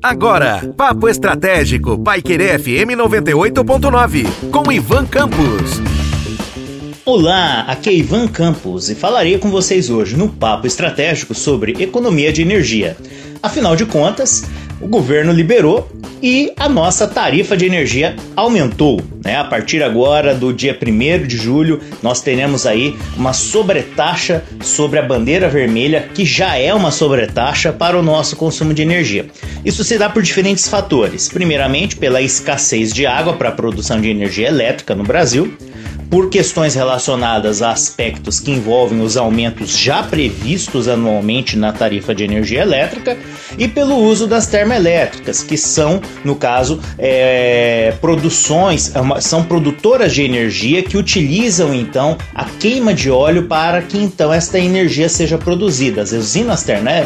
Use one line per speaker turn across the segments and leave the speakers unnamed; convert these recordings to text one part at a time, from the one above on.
Agora, Papo Estratégico, Paiquerê FM 98.9, com Ivan Campos.
Olá, aqui é Ivan Campos e falarei com vocês hoje no Papo Estratégico sobre economia de energia. Afinal de contas, o governo liberou e a nossa tarifa de energia aumentou. Né? A partir agora do dia 1 de julho, nós teremos aí uma sobretaxa sobre a bandeira vermelha, que já é uma sobretaxa para o nosso consumo de energia. Isso se dá por diferentes fatores. Primeiramente, pela escassez de água para a produção de energia elétrica no Brasil por questões relacionadas a aspectos que envolvem os aumentos já previstos anualmente na tarifa de energia elétrica e pelo uso das termoelétricas, que são, no caso, é, produções, é são produtoras de energia que utilizam então a queima de óleo para que então esta energia seja produzida. As usinas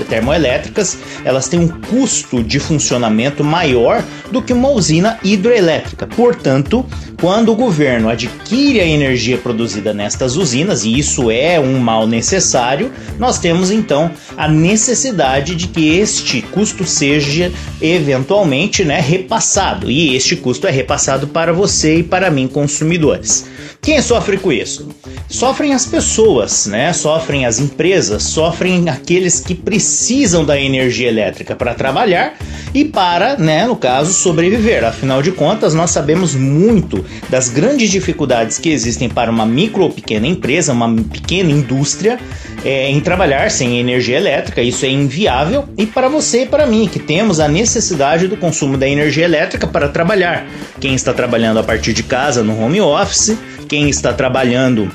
termoelétricas elas têm um custo de funcionamento maior do que uma usina hidroelétrica. Portanto, quando o governo adquire a energia produzida nestas usinas, e isso é um mal necessário, nós temos então a necessidade de que este custo seja eventualmente né, repassado. E este custo é repassado para você e para mim, consumidores. Quem sofre com isso? Sofrem as pessoas, né? Sofrem as empresas, sofrem aqueles que precisam da energia elétrica para trabalhar e para, né, no caso, sobreviver. Afinal de contas, nós sabemos muito das grandes dificuldades que existem para uma micro ou pequena empresa, uma pequena indústria, é, em trabalhar sem energia elétrica. Isso é inviável. E para você e para mim, que temos a necessidade do consumo da energia elétrica para trabalhar. Quem está trabalhando a partir de casa no home office, quem está trabalhando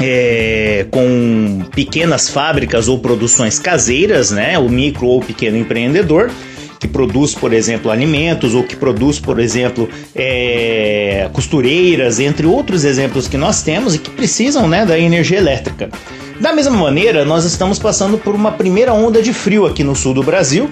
é, com pequenas fábricas ou produções caseiras, né, o micro ou pequeno empreendedor que produz, por exemplo, alimentos ou que produz, por exemplo, é, costureiras, entre outros exemplos que nós temos e que precisam né, da energia elétrica. Da mesma maneira, nós estamos passando por uma primeira onda de frio aqui no sul do Brasil,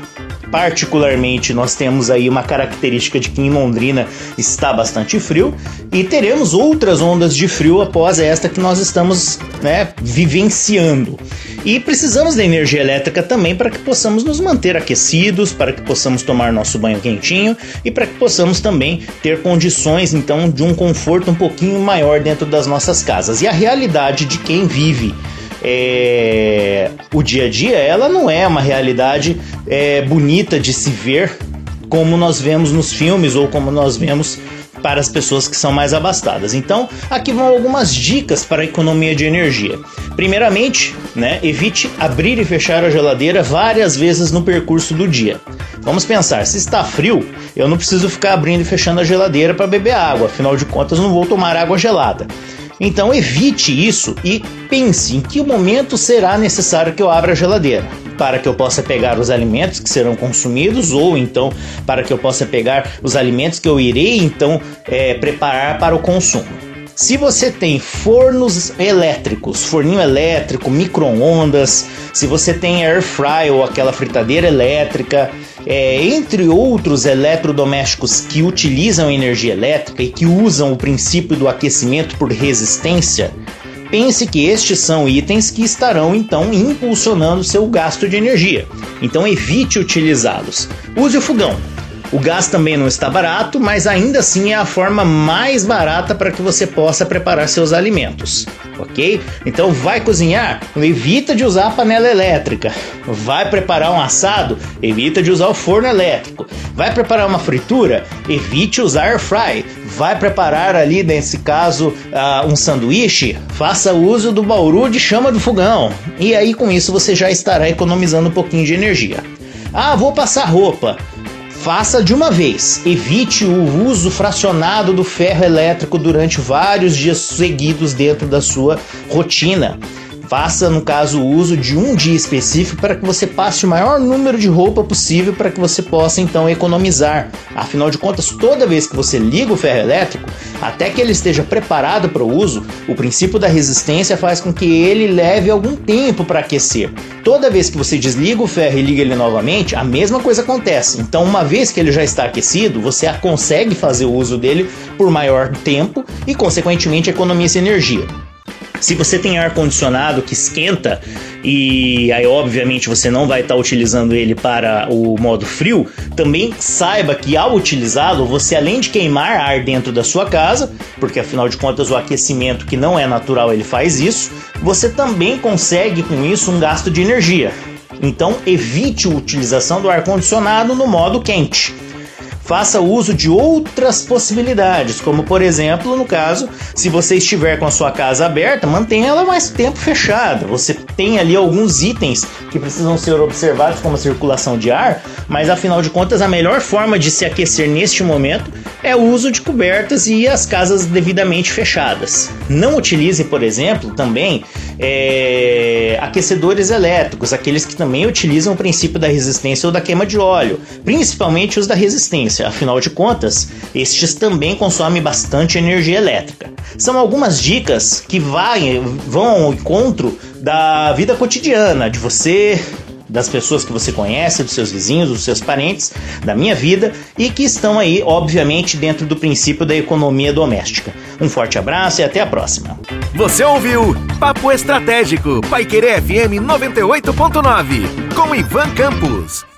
Particularmente, nós temos aí uma característica de que em Londrina está bastante frio e teremos outras ondas de frio após esta que nós estamos né, vivenciando. E precisamos da energia elétrica também para que possamos nos manter aquecidos, para que possamos tomar nosso banho quentinho e para que possamos também ter condições então de um conforto um pouquinho maior dentro das nossas casas. E a realidade de quem vive é, o dia a dia, ela não é uma realidade é, bonita de se ver como nós vemos nos filmes ou como nós vemos para as pessoas que são mais abastadas. Então, aqui vão algumas dicas para a economia de energia. Primeiramente, né, evite abrir e fechar a geladeira várias vezes no percurso do dia. Vamos pensar, se está frio, eu não preciso ficar abrindo e fechando a geladeira para beber água, afinal de contas não vou tomar água gelada. Então evite isso e pense em que momento será necessário que eu abra a geladeira para que eu possa pegar os alimentos que serão consumidos ou então para que eu possa pegar os alimentos que eu irei então é, preparar para o consumo. Se você tem fornos elétricos, forninho elétrico, micro-ondas, se você tem air fry ou aquela fritadeira elétrica, é, entre outros eletrodomésticos que utilizam energia elétrica e que usam o princípio do aquecimento por resistência, pense que estes são itens que estarão então impulsionando seu gasto de energia. Então evite utilizá-los. Use o fogão. O gás também não está barato, mas ainda assim é a forma mais barata para que você possa preparar seus alimentos, ok? Então vai cozinhar, evita de usar a panela elétrica. Vai preparar um assado, evita de usar o forno elétrico. Vai preparar uma fritura, evite usar air fry. Vai preparar ali, nesse caso, uh, um sanduíche, faça uso do bauru de chama do fogão. E aí com isso você já estará economizando um pouquinho de energia. Ah, vou passar roupa. Faça de uma vez. Evite o uso fracionado do ferro elétrico durante vários dias seguidos dentro da sua rotina. Faça, no caso, o uso de um dia específico para que você passe o maior número de roupa possível para que você possa então economizar. Afinal de contas, toda vez que você liga o ferro elétrico, até que ele esteja preparado para o uso, o princípio da resistência faz com que ele leve algum tempo para aquecer. Toda vez que você desliga o ferro e liga ele novamente, a mesma coisa acontece. Então, uma vez que ele já está aquecido, você consegue fazer o uso dele por maior tempo e, consequentemente, economiza energia. Se você tem ar condicionado que esquenta e aí obviamente você não vai estar tá utilizando ele para o modo frio, também saiba que ao utilizá-lo, você além de queimar ar dentro da sua casa, porque afinal de contas o aquecimento que não é natural ele faz isso, você também consegue com isso um gasto de energia. Então evite a utilização do ar condicionado no modo quente faça uso de outras possibilidades, como por exemplo, no caso, se você estiver com a sua casa aberta, mantenha ela mais tempo fechada. Você tem ali alguns itens que precisam ser observados, como a circulação de ar, mas afinal de contas, a melhor forma de se aquecer neste momento é o uso de cobertas e as casas devidamente fechadas. Não utilize, por exemplo, também é, aquecedores elétricos, aqueles que também utilizam o princípio da resistência ou da queima de óleo, principalmente os da resistência, afinal de contas, estes também consomem bastante energia elétrica. São algumas dicas que vai, vão ao encontro da vida cotidiana, de você das pessoas que você conhece, dos seus vizinhos, dos seus parentes, da minha vida e que estão aí, obviamente, dentro do princípio da economia doméstica. Um forte abraço e até a próxima.
Você ouviu Papo Estratégico, Paiquerê FM 98.9, com Ivan Campos.